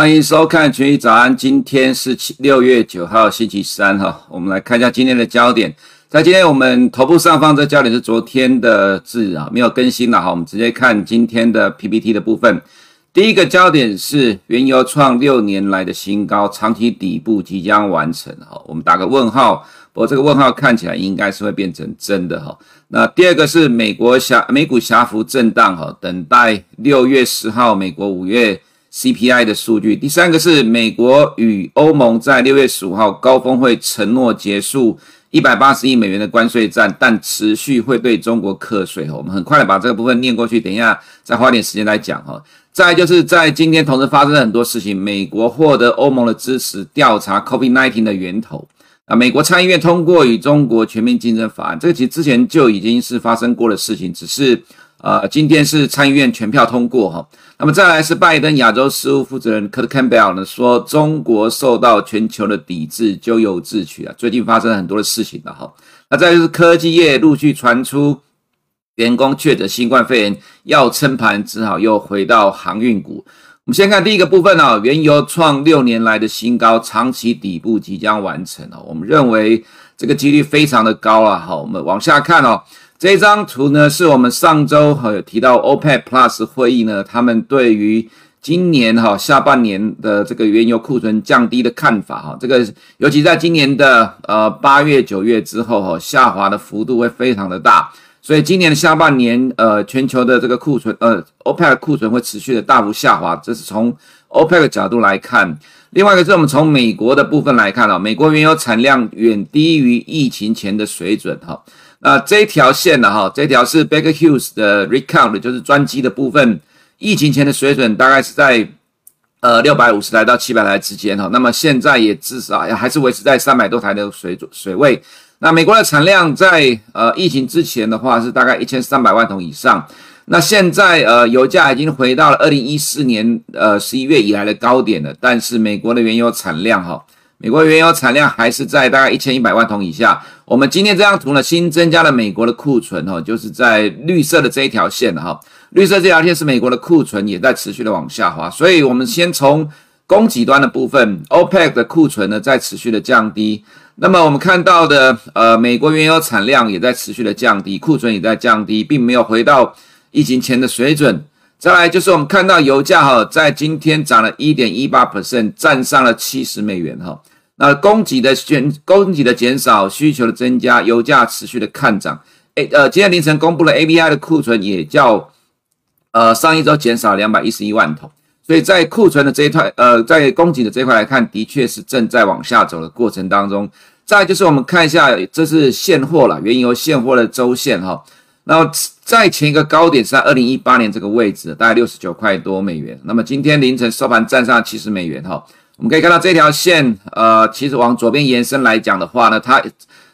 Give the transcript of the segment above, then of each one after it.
欢迎收看《群益早安》，今天是七六月九号，星期三哈。我们来看一下今天的焦点。在今天我们头部上方这焦点是昨天的字啊，没有更新了哈。我们直接看今天的 PPT 的部分。第一个焦点是原油创六年来的新高，长期底部即将完成哈。我们打个问号，不过这个问号看起来应该是会变成真的哈。那第二个是美国狭美股狭幅震荡哈，等待六月十号美国五月。CPI 的数据。第三个是美国与欧盟在六月十五号高峰会承诺结束一百八十亿美元的关税战，但持续会对中国课税。我们很快的把这个部分念过去，等一下再花点时间来讲哈。再就是在今天同时发生了很多事情，美国获得欧盟的支持调查 COVID-19 的源头。啊，美国参议院通过与中国全面竞争法案，这个其实之前就已经是发生过的事情，只是。呃，今天是参议院全票通过哈，那么再来是拜登亚洲事务负责人 Kurt Campbell 呢说，中国受到全球的抵制，咎由自取啊。最近发生了很多的事情了哈，那再就是科技业陆续传出员工确诊新冠肺炎，要撑盘只好又回到航运股。我们先看第一个部分啊，原油创六年来的新高，长期底部即将完成哦。我们认为这个几率非常的高啊。好，我们往下看哦。这张图呢，是我们上周哈有提到 OPEC Plus 会议呢，他们对于今年哈下半年的这个原油库存降低的看法哈，这个尤其在今年的呃八月九月之后哈，下滑的幅度会非常的大，所以今年的下半年呃全球的这个库存呃 OPEC 库存会持续的大幅下滑，这是从 OPEC 的角度来看。另外一个是我们从美国的部分来看啊，美国原油产量远低于疫情前的水准哈。那这一条线呢？哈，这条是 Baker Hughes 的 Recount，就是专机的部分。疫情前的水准大概是在呃六百五十台到七百台之间哈。那么现在也至少也还是维持在三百多台的水准水位。那美国的产量在呃疫情之前的话是大概一千三百万桶以上。那现在呃油价已经回到了二零一四年呃十一月以来的高点了。但是美国的原油产量哈。美国原油产量还是在大概一千一百万桶以下。我们今天这张图呢，新增加了美国的库存哈，就是在绿色的这一条线哈。绿色这条线是美国的库存也在持续的往下滑。所以，我们先从供给端的部分，OPEC 的库存呢在持续的降低。那么我们看到的，呃，美国原油产量也在持续的降低，库存也在降低，并没有回到疫情前的水准。再来就是我们看到油价哈，在今天涨了一点一八 percent，站上了七十美元哈。那供给的减，供给的减少，需求的增加，油价持续的看涨。诶，呃，今天凌晨公布了 ABI 的库存也较，呃，上一周减少两百一十一万桶。所以在库存的这一块，呃，在供给的这一块来看，的确是正在往下走的过程当中。再就是我们看一下，这是现货了，原油现货的周线哈。那在前一个高点是在二零一八年这个位置，大概六十九块多美元。那么今天凌晨收盘站上七十美元哈。我们可以看到这条线，呃，其实往左边延伸来讲的话呢，它，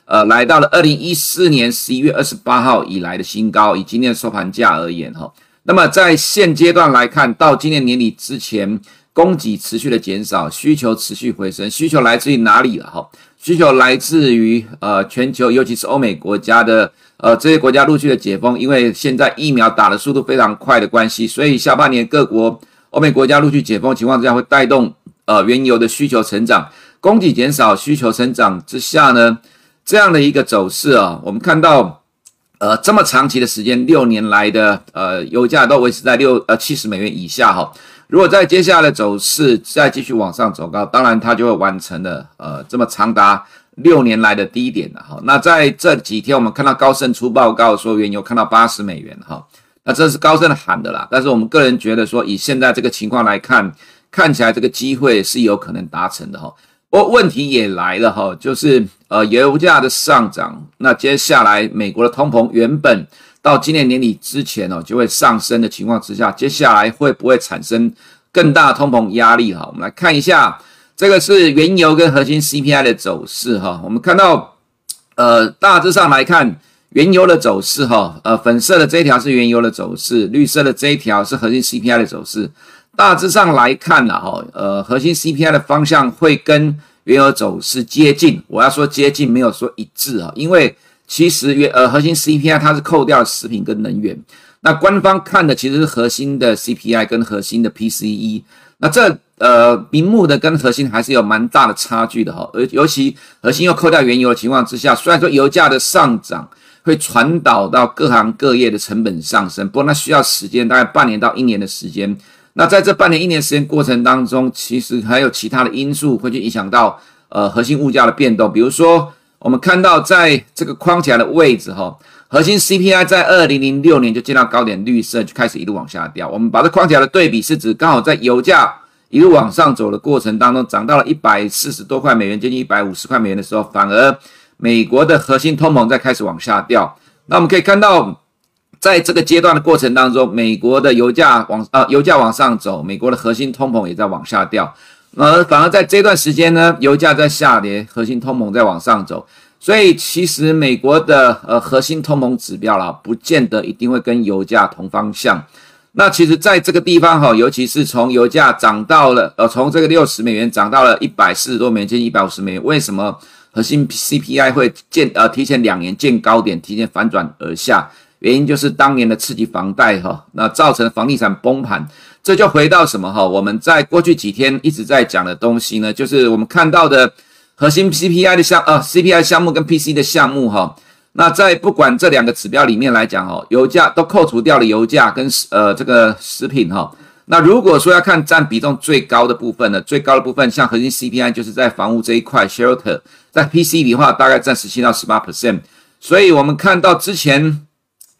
呃，来到了二零一四年十一月二十八号以来的新高，以今天的收盘价而言，哈。那么在现阶段来看，到今年年底之前，供给持续的减少，需求持续回升。需求来自于哪里了？哈，需求来自于呃全球，尤其是欧美国家的，呃这些国家陆续的解封，因为现在疫苗打的速度非常快的关系，所以下半年各国欧美国家陆续解封情况之下，会带动。呃，原油的需求成长，供给减少，需求成长之下呢，这样的一个走势啊，我们看到，呃，这么长期的时间，六年来的呃油价都维持在六呃七十美元以下哈。如果在接下来的走势再继续往上走高，当然它就会完成了呃这么长达六年来的低点了哈。那在这几天，我们看到高盛出报告说原油看到八十美元哈，那这是高盛喊的啦，但是我们个人觉得说，以现在这个情况来看。看起来这个机会是有可能达成的哈，不过问题也来了哈，就是呃油价的上涨，那接下来美国的通膨原本到今年年底之前哦就会上升的情况之下，接下来会不会产生更大通膨压力哈？我们来看一下，这个是原油跟核心 CPI 的走势哈，我们看到呃大致上来看原油的走势哈，呃粉色的这一条是原油的走势，绿色的这一条是核心 CPI 的走势。大致上来看呢，哈，呃，核心 CPI 的方向会跟原油走势接近。我要说接近，没有说一致啊，因为其实原呃核心 CPI 它是扣掉食品跟能源。那官方看的其实是核心的 CPI 跟核心的 PCE。那这呃名目的跟核心还是有蛮大的差距的哈，而尤其核心又扣掉原油的情况之下，虽然说油价的上涨会传导到各行各业的成本上升，不过那需要时间，大概半年到一年的时间。那在这半年一年时间过程当中，其实还有其他的因素会去影响到呃核心物价的变动，比如说我们看到在这个框起来的位置哈，核心 CPI 在二零零六年就见到高点，绿色就开始一路往下掉。我们把这框起来的对比是指刚好在油价一路往上走的过程当中，涨到了一百四十多块美元，接近一百五十块美元的时候，反而美国的核心通膨在开始往下掉。那我们可以看到。在这个阶段的过程当中，美国的油价往呃油价往上走，美国的核心通膨也在往下掉，而反而在这段时间呢，油价在下跌，核心通膨在往上走，所以其实美国的呃核心通膨指标啦，不见得一定会跟油价同方向。那其实在这个地方哈，尤其是从油价涨到了呃从这个六十美元涨到了一百四十多美元，接近一百五十美元，为什么核心 CPI 会见呃提前两年见高点，提前反转而下？原因就是当年的刺激房贷哈，那造成房地产崩盘，这就回到什么哈？我们在过去几天一直在讲的东西呢，就是我们看到的核心 CPI 的项呃 CPI 项目跟 PC 的项目哈。那在不管这两个指标里面来讲哈，油价都扣除掉了油价跟呃这个食品哈。那如果说要看占比重最高的部分呢，最高的部分像核心 CPI 就是在房屋这一块，shelter 在 PC 里的话大概占十七到十八 percent。所以我们看到之前。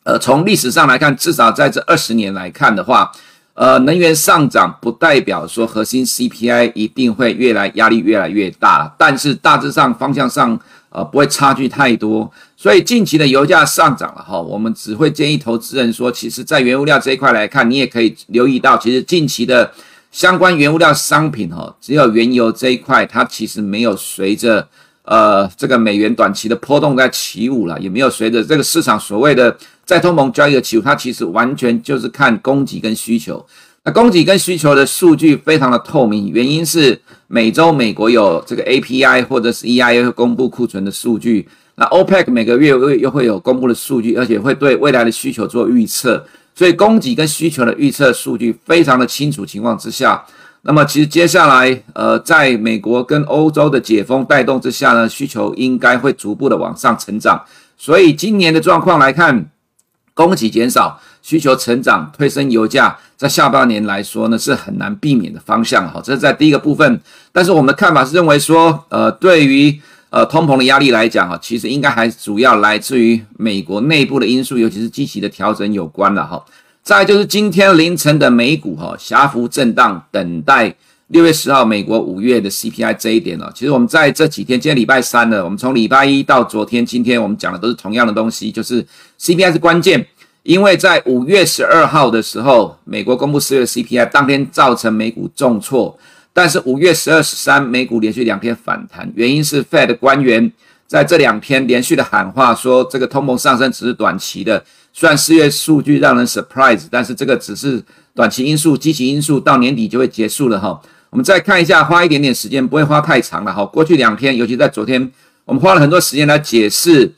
呃，从历史上来看，至少在这二十年来看的话，呃，能源上涨不代表说核心 CPI 一定会越来压力越来越大，但是大致上方向上，呃，不会差距太多。所以近期的油价上涨了哈，我们只会建议投资人说，其实，在原物料这一块来看，你也可以留意到，其实近期的相关原物料商品哈，只有原油这一块，它其实没有随着。呃，这个美元短期的波动在起舞了，也没有随着这个市场所谓的再通膨交易的起舞，它其实完全就是看供给跟需求。那供给跟需求的数据非常的透明，原因是每周美国有这个 API 或者是 EIA 公布库存的数据，那 OPEC 每个月又又会有公布的数据，而且会对未来的需求做预测，所以供给跟需求的预测数据非常的清楚情况之下。那么其实接下来，呃，在美国跟欧洲的解封带动之下呢，需求应该会逐步的往上成长。所以今年的状况来看，供给减少，需求成长，推升油价，在下半年来说呢，是很难避免的方向。哈，这是在第一个部分。但是我们的看法是认为说，呃，对于呃通膨的压力来讲，哈，其实应该还主要来自于美国内部的因素，尤其是积极的调整有关了，哈。再就是今天凌晨的美股哈，狭幅震荡，等待六月十号美国五月的 CPI 这一点哦。其实我们在这几天，今天礼拜三了，我们从礼拜一到昨天，今天我们讲的都是同样的东西，就是 CPI 是关键，因为在五月十二号的时候，美国公布四月 CPI，当天造成美股重挫，但是五月十二、十三美股连续两天反弹，原因是 Fed 的官员在这两天连续的喊话，说这个通膨上升只是短期的。虽然四月数据让人 surprise，但是这个只是短期因素，积极因素到年底就会结束了哈。我们再看一下，花一点点时间，不会花太长了哈。过去两天，尤其在昨天，我们花了很多时间来解释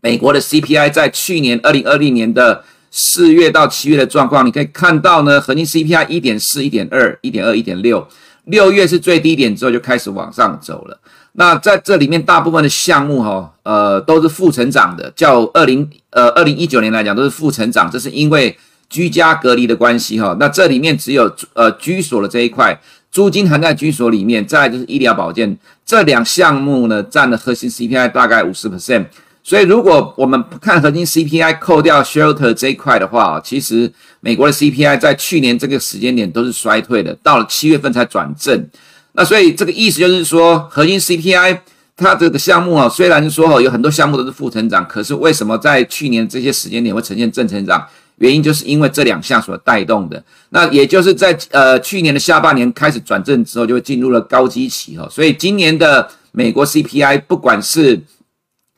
美国的 CPI 在去年二零二零年的四月到七月的状况。你可以看到呢，核心 CPI 一点四、一点二、一点二、一点六，六月是最低点之后就开始往上走了。那在这里面，大部分的项目哈，呃，都是负成长的。较二零呃二零一九年来讲，都是负成长，这是因为居家隔离的关系哈。那这里面只有呃居所的这一块，租金含在居所里面，再就是医疗保健这两项目呢，占了核心 CPI 大概五十 percent。所以如果我们看核心 CPI 扣掉 shelter 这一块的话，其实美国的 CPI 在去年这个时间点都是衰退的，到了七月份才转正。那所以这个意思就是说，核心 CPI 它这个项目啊，虽然说有很多项目都是负成长，可是为什么在去年这些时间点会呈现正成长？原因就是因为这两项所带动的。那也就是在呃去年的下半年开始转正之后，就会进入了高基期哈。所以今年的美国 CPI，不管是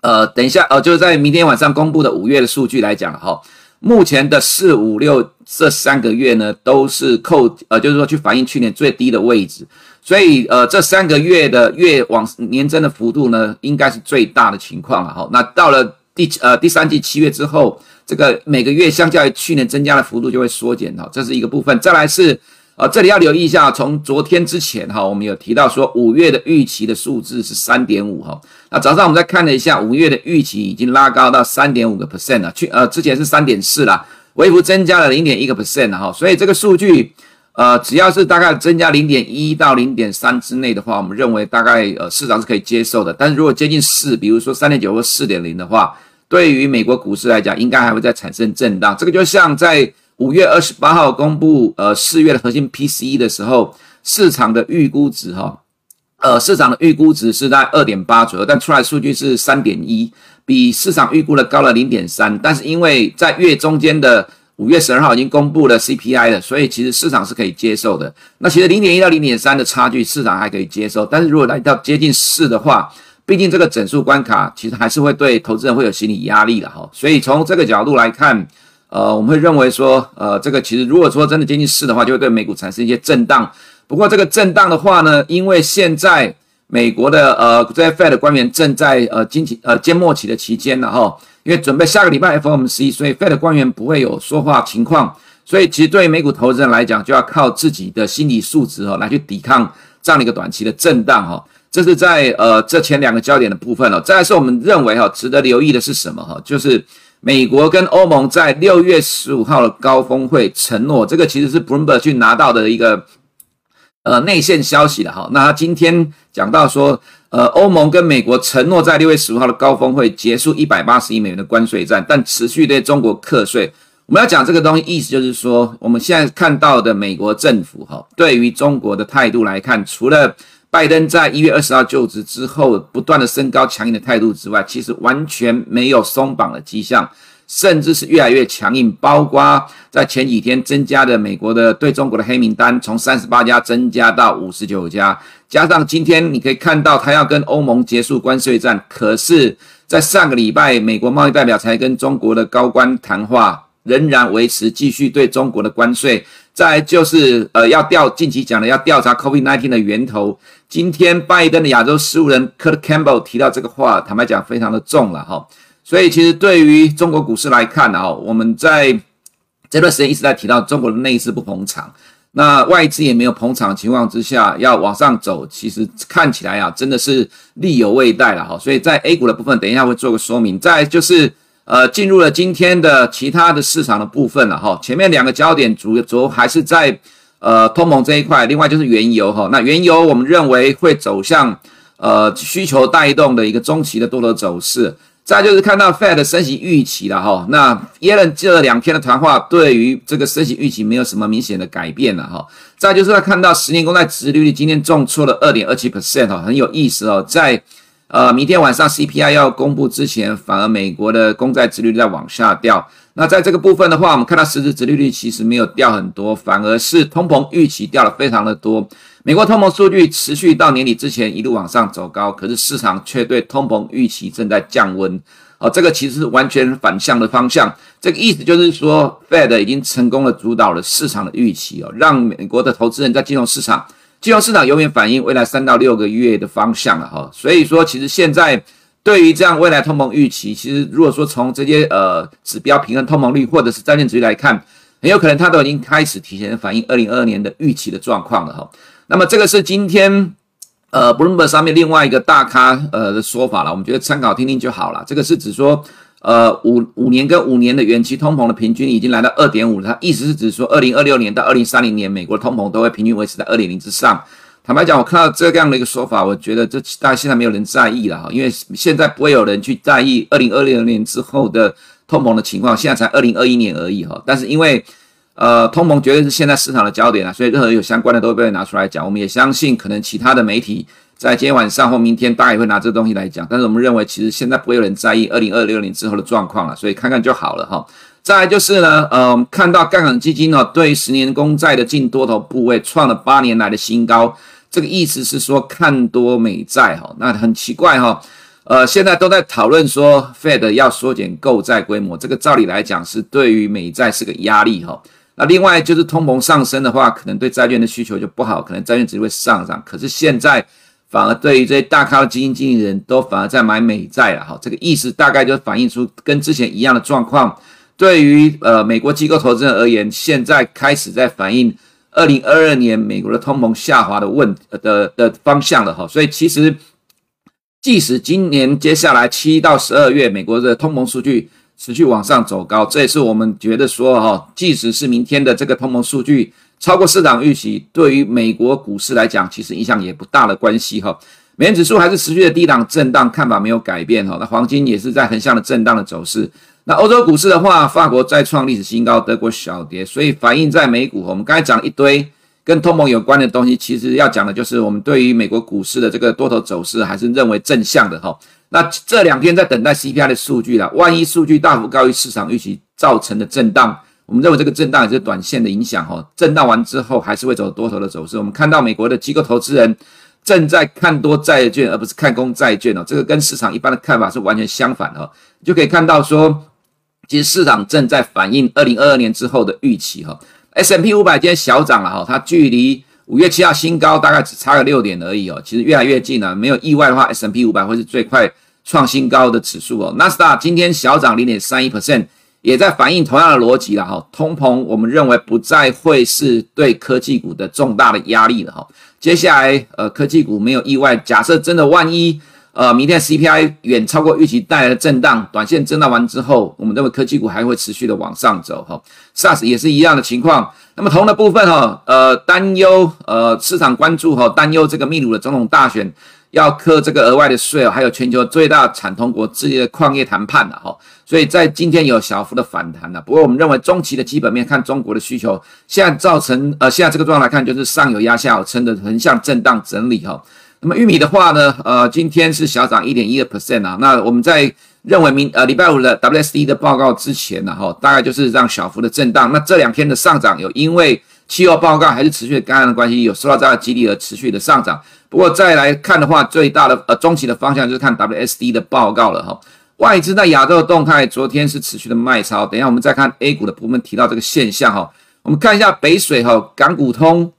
呃等一下呃就是在明天晚上公布的五月的数据来讲哈，目前的四五六这三个月呢，都是扣呃就是说去反映去年最低的位置。所以，呃，这三个月的月往年增的幅度呢，应该是最大的情况了哈。那到了第呃第三季七月之后，这个每个月相较于去年增加的幅度就会缩减哈，这是一个部分。再来是呃，这里要留意一下，从昨天之前哈，我们有提到说五月的预期的数字是三点五哈。那早上我们再看了一下，五月的预期已经拉高到三点五个 percent 了，去呃之前是三点四了，微幅增加了零点一个 percent 哈。所以这个数据呃只要是大概增加零点一到零点三之内的话，我们认为大概呃市场是可以接受的。但是如果接近四，比如说三点九或四点零的话，对于美国股市来讲，应该还会再产生震荡。这个就像在五月二十八号公布呃四月的核心 PCE 的时候，市场的预估值哈，呃市场的预估值是在二点八左右，但出来数据是三点一，比市场预估的高了零点三。但是因为在月中间的五月十二号已经公布了 CPI 了，所以其实市场是可以接受的。那其实零点一到零点三的差距，市场还可以接受。但是如果来到接近四的话，毕竟这个整数关卡，其实还是会对投资人会有心理压力的哈。所以从这个角度来看。呃，我们会认为说，呃，这个其实如果说真的接近四的话，就会对美股产生一些震荡。不过这个震荡的话呢，因为现在美国的呃这些 Fed 的官员正在呃经济呃缄默期的期间了哈，因为准备下个礼拜 FOMC，所以 Fed 的官员不会有说话情况，所以其实对于美股投资人来讲，就要靠自己的心理素质哈来去抵抗这样的一个短期的震荡哈。这是在呃这前两个焦点的部分了。再来是我们认为哈值得留意的是什么哈，就是。美国跟欧盟在六月十五号的高峰会承诺，这个其实是 Bloomberg 去拿到的一个呃内线消息的哈。那他今天讲到说，呃，欧盟跟美国承诺在六月十五号的高峰会结束一百八十亿美元的关税战，但持续对中国课税。我们要讲这个东西，意思就是说，我们现在看到的美国政府哈，对于中国的态度来看，除了拜登在一月二十号就职之后，不断的升高强硬的态度之外，其实完全没有松绑的迹象，甚至是越来越强硬。包括在前几天增加的美国的对中国的黑名单，从三十八家增加到五十九家，加上今天你可以看到他要跟欧盟结束关税战，可是，在上个礼拜，美国贸易代表才跟中国的高官谈话，仍然维持继续对中国的关税。再就是呃，要调近期讲的要调查 COVID-19 的源头。今天拜登的亚洲事务人 Kurt Campbell 提到这个话，坦白讲非常的重了哈。所以其实对于中国股市来看啊，我们在这段时间一直在提到中国的内资不捧场，那外资也没有捧场情况之下，要往上走，其实看起来啊真的是力有未逮了哈。所以在 A 股的部分，等一下会做个说明。再就是。呃，进入了今天的其他的市场的部分了哈。前面两个焦点主要主还是在呃通膨这一块，另外就是原油哈。那原油我们认为会走向呃需求带动的一个中期的多头走势。再就是看到 Fed 的升息预期了哈。那耶伦这两天的谈话对于这个升息预期没有什么明显的改变了哈。再就是看到十年公债殖利率今天重挫了二点二七 percent 哈，很有意思哦，在。呃，明天晚上 CPI 要公布之前，反而美国的公债殖利率在往下掉。那在这个部分的话，我们看到实质殖利率其实没有掉很多，反而是通膨预期掉了非常的多。美国通膨数据持续到年底之前一路往上走高，可是市场却对通膨预期正在降温。哦，这个其实是完全反向的方向。这个意思就是说，Fed 已经成功的主导了市场的预期哦，让美国的投资人在金融市场。金融市场永远反映未来三到六个月的方向了哈，所以说其实现在对于这样未来通膨预期，其实如果说从这些呃指标平衡通膨率或者是债券值率来看，很有可能它都已经开始提前反映二零二二年的预期的状况了哈。那么这个是今天呃 Bloomberg 上面另外一个大咖呃的说法了，我们觉得参考听听就好了。这个是指说。呃，五五年跟五年的远期通膨的平均已经来到二点五了，它意思是指说，二零二六年到二零三零年，美国通膨都会平均维持在二点零之上。坦白讲，我看到这样的一个说法，我觉得这大概现在没有人在意了哈，因为现在不会有人去在意二零二六年之后的通膨的情况，现在才二零二一年而已哈。但是因为呃，通膨绝对是现在市场的焦点啊，所以任何有相关的都会被拿出来讲。我们也相信，可能其他的媒体。在今天晚上或明天，大概也会拿这个东西来讲。但是我们认为，其实现在不会有人在意二零二六年之后的状况了，所以看看就好了哈。再来就是呢，呃，看到杠杆基金呢，对十年公债的净多头部位创了八年来的新高，这个意思是说看多美债哈。那很奇怪哈，呃，现在都在讨论说 Fed 要缩减购债规模，这个照理来讲是对于美债是个压力哈。那另外就是通膨上升的话，可能对债券的需求就不好，可能债券只会上涨。可是现在。反而对于这些大咖的基金经理人都反而在买美债了哈，这个意思大概就反映出跟之前一样的状况。对于呃美国机构投资人而言，现在开始在反映二零二二年美国的通膨下滑的问的的方向了哈。所以其实即使今年接下来七到十二月美国的通膨数据持续往上走高，这也是我们觉得说哈，即使是明天的这个通膨数据超过市场预期，对于美国股市来讲，其实影响也不大的关系哈。美元指数还是持续的低档震荡，看法没有改变哈。那黄金也是在横向的震荡的走势。那欧洲股市的话，法国再创历史新高，德国小跌，所以反映在美股。我们刚才讲了一堆跟通膨有关的东西，其实要讲的就是我们对于美国股市的这个多头走势还是认为正向的哈。那这两天在等待 CPI 的数据了，万一数据大幅高于市场预期造成的震荡，我们认为这个震荡也是短线的影响哈。震荡完之后还是会走多头的走势。我们看到美国的机构投资人正在看多债券，而不是看空债券哦，这个跟市场一般的看法是完全相反的，就可以看到说。其实市场正在反映二零二二年之后的预期哈 S M P 五百今天小涨了哈，它距离五月七号新高大概只差个六点而已哦，其实越来越近了，没有意外的话，S M P 五百会是最快创新高的指数哦。纳斯达今天小涨零点三一 percent，也在反映同样的逻辑了哈，通膨我们认为不再会是对科技股的重大的压力了哈，接下来呃科技股没有意外，假设真的万一。呃，明天 CPI 远超过预期带来的震荡，短线震荡完之后，我们认为科技股还会持续的往上走哈。SARS 也是一样的情况。那么铜的部分哈，呃，担忧呃市场关注哈，担忧这个秘鲁的总统大选要课这个额外的税哦，还有全球最大产铜国之间的矿业谈判了哈。所以在今天有小幅的反弹了。不过我们认为中期的基本面看中国的需求，现在造成呃现在这个状况来看，就是上有压下有撑的横向震荡整理哈。那么玉米的话呢，呃，今天是小涨一点一个 percent 啊。那我们在认为明呃礼拜五的 WSD 的报告之前呢，哈，大概就是让小幅的震荡。那这两天的上涨有因为气候报告还是持续的干旱的关系，有受到这样的激励而持续的上涨。不过再来看的话，最大的呃中期的方向就是看 WSD 的报告了哈。外资在亚洲的动态，昨天是持续的卖超。等一下我们再看 A 股的部分提到这个现象哈。我们看一下北水哈，港股通。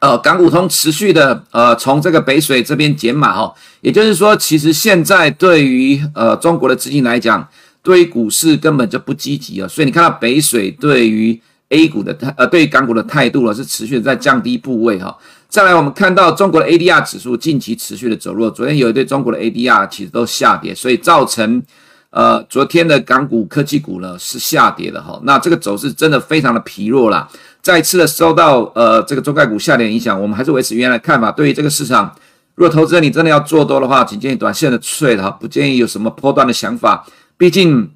呃，港股通持续的呃，从这个北水这边减码哈，也就是说，其实现在对于呃中国的资金来讲，对于股市根本就不积极了。所以你看到北水对于 A 股的态呃，对于港股的态度呢，是持续的在降低部位哈。再来，我们看到中国的 ADR 指数近期持续的走弱，昨天有一对中国的 ADR 其实都下跌，所以造成呃昨天的港股科技股呢是下跌的哈。那这个走势真的非常的疲弱啦。再次的受到呃这个中概股下跌的影响，我们还是维持原来的看法。对于这个市场，如果投资人你真的要做多的话，仅建议短线的脆哈，不建议有什么波段的想法。毕竟，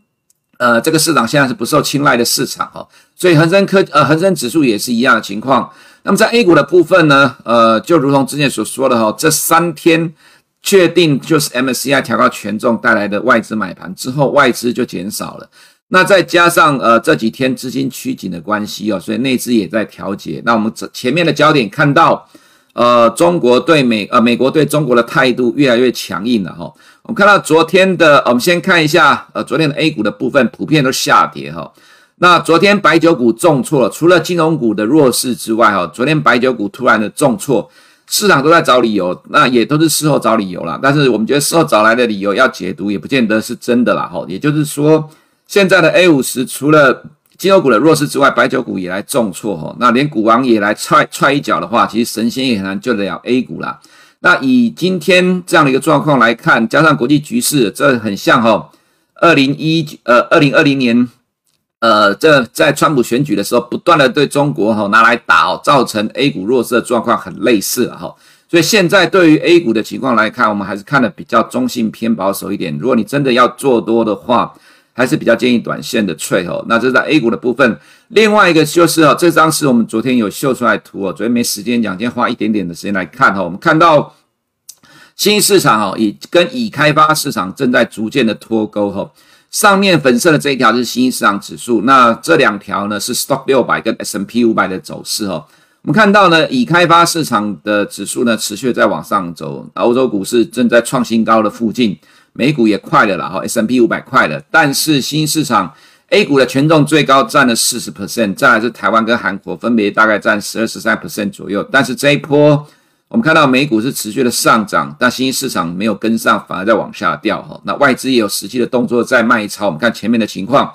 呃，这个市场现在是不受青睐的市场哈。所以恒生科呃恒生指数也是一样的情况。那么在 A 股的部分呢，呃，就如同之前所说的哈，这三天确定就是 MSCI 调高权重带来的外资买盘之后，外资就减少了。那再加上呃这几天资金趋紧的关系哦，所以内资也在调节。那我们前面的焦点看到，呃，中国对美呃美国对中国的态度越来越强硬了哈。我们看到昨天的，我们先看一下呃昨天的 A 股的部分，普遍都下跌哈。那昨天白酒股重挫，除了金融股的弱势之外哈，昨天白酒股突然的重挫，市场都在找理由，那也都是事后找理由啦。但是我们觉得事后找来的理由要解读，也不见得是真的啦哈。也就是说。现在的 A 五十除了金融股的弱势之外，白酒股也来重挫哈。那连股王也来踹踹一脚的话，其实神仙也很难救得了 A 股啦。那以今天这样的一个状况来看，加上国际局势，这很像哈。二零一呃二零二零年呃这在川普选举的时候，不断的对中国哈拿来打哦，造成 A 股弱势的状况很类似哈。所以现在对于 A 股的情况来看，我们还是看的比较中性偏保守一点。如果你真的要做多的话，还是比较建议短线的翠哦，那这是在 A 股的部分。另外一个就是哦，这张是我们昨天有秀出来图哦，昨天没时间讲，今天花一点点的时间来看哈。我们看到新兴市场哦，已跟已开发市场正在逐渐的脱钩哈。上面粉色的这一条是新兴市场指数，那这两条呢是 Stock 六百跟 S&P 五百的走势哦。我们看到呢，已开发市场的指数呢持续在往上走，欧洲股市正在创新高的附近。美股也快了啦，哈，S&P 五百快了，但是新兴市场 A 股的权重最高占了四十 percent，再来是台湾跟韩国分别大概占十二、十三 percent 左右。但是这一波我们看到美股是持续的上涨，但新兴市场没有跟上，反而在往下掉哈。那外资也有实际的动作在卖超，我们看前面的情况，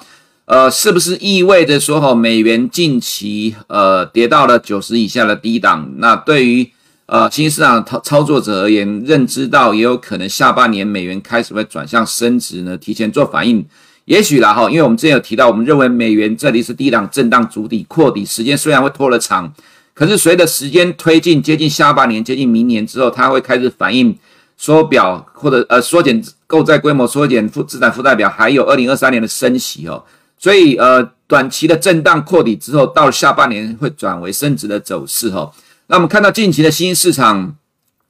呃，是不是意味着说哈，美元近期呃跌到了九十以下的低档？那对于呃新市场操操作者而言，认知到也有可能下半年美元开始会转向升值呢，提前做反应。也许啦哈，因为我们之前有提到，我们认为美元这里是低档震荡筑底扩底，时间虽然会拖了长，可是随着时间推进，接近下半年，接近明年之后，它会开始反应缩表或者呃缩减购债规模、缩减负资产负债表，还有二零二三年的升息哦。所以呃短期的震荡扩底之后，到了下半年会转为升值的走势哈。那我们看到近期的新兴市场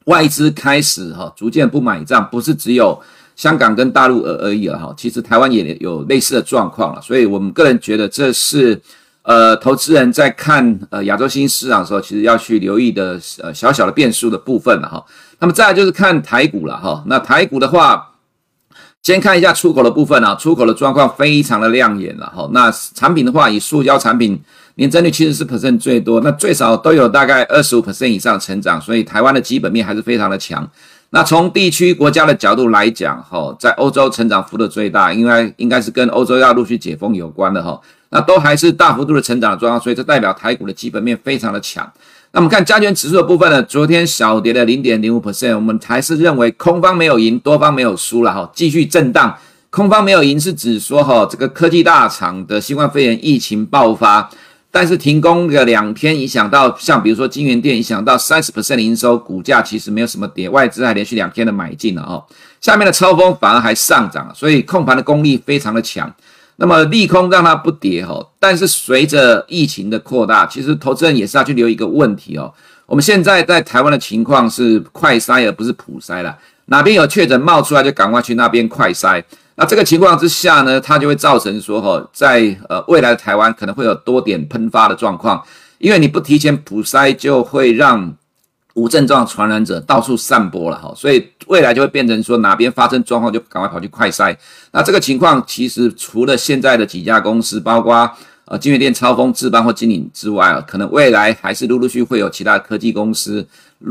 外资开始哈逐渐不买账，不是只有。香港跟大陆而而已了哈，其实台湾也有类似的状况了，所以我们个人觉得这是呃投资人在看呃亚洲新兴市场的时候，其实要去留意的呃小小的变数的部分了哈。那么再来就是看台股了哈，那台股的话，先看一下出口的部分啊，出口的状况非常的亮眼了哈。那产品的话，以塑胶产品年增率七十四 percent 最多，那最少都有大概二十五 percent 以上成长，所以台湾的基本面还是非常的强。那从地区国家的角度来讲，哈，在欧洲成长幅度最大，应该应该是跟欧洲要陆续解封有关的哈。那都还是大幅度的成长的状况，所以这代表台股的基本面非常的强。那我们看加权指数的部分呢，昨天小跌了零点零五 percent，我们还是认为空方没有赢，多方没有输了哈，继续震荡。空方没有赢是指说哈，这个科技大厂的新冠肺炎疫情爆发。但是停工个两天，影响到像比如说京元店，影响到三十 percent 的营收，股价其实没有什么跌，外资还连续两天的买进了哦。下面的超风反而还上涨，所以控盘的功力非常的强。那么利空让它不跌哈，但是随着疫情的扩大，其实投资人也是要去留一个问题哦。我们现在在台湾的情况是快筛而不是普筛了，哪边有确诊冒出来就赶快去那边快筛。那这个情况之下呢，它就会造成说，哈，在呃未来的台湾可能会有多点喷发的状况，因为你不提前普筛，就会让无症状传染者到处散播了，哈，所以未来就会变成说哪边发生状况就赶快跑去快筛。那这个情况其实除了现在的几家公司，包括呃京元电、超风、智邦或金鼎之外啊，可能未来还是陆陆续续会有其他科技公司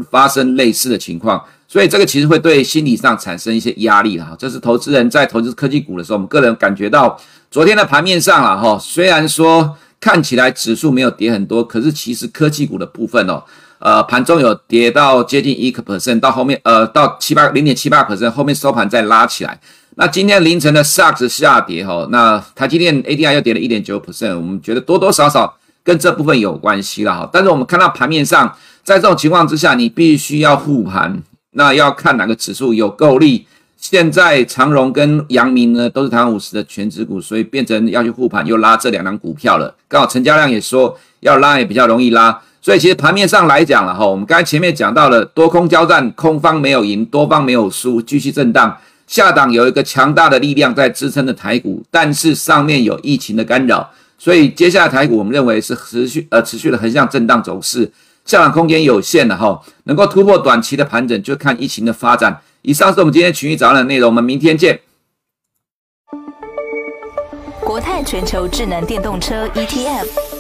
发生类似的情况。所以这个其实会对心理上产生一些压力哈，这是投资人在投资科技股的时候，我们个人感觉到昨天的盘面上了哈，虽然说看起来指数没有跌很多，可是其实科技股的部分哦，呃盘中有跌到接近一个 percent，到后面呃到七八零点七八 percent，后面收盘再拉起来。那今天凌晨的 SARS 下跌哈，那台积电 ADR 又跌了一点九 percent，我们觉得多多少少跟这部分有关系了哈。但是我们看到盘面上，在这种情况之下，你必须要护盘。那要看哪个指数有够力。现在长荣跟阳明呢都是台湾五十的权值股，所以变成要去护盘，又拉这两档股票了。刚好成交量也说要拉也比较容易拉，所以其实盘面上来讲了哈，我们刚才前面讲到了多空交战，空方没有赢，多方没有输，继续震荡。下档有一个强大的力量在支撑着台股，但是上面有疫情的干扰，所以接下来台股我们认为是持续呃持续的横向震荡走势。下档空间有限的哈，能够突破短期的盘整，就看疫情的发展。以上是我们今天群益早上的内容，我们明天见。国泰全球智能电动车 ETF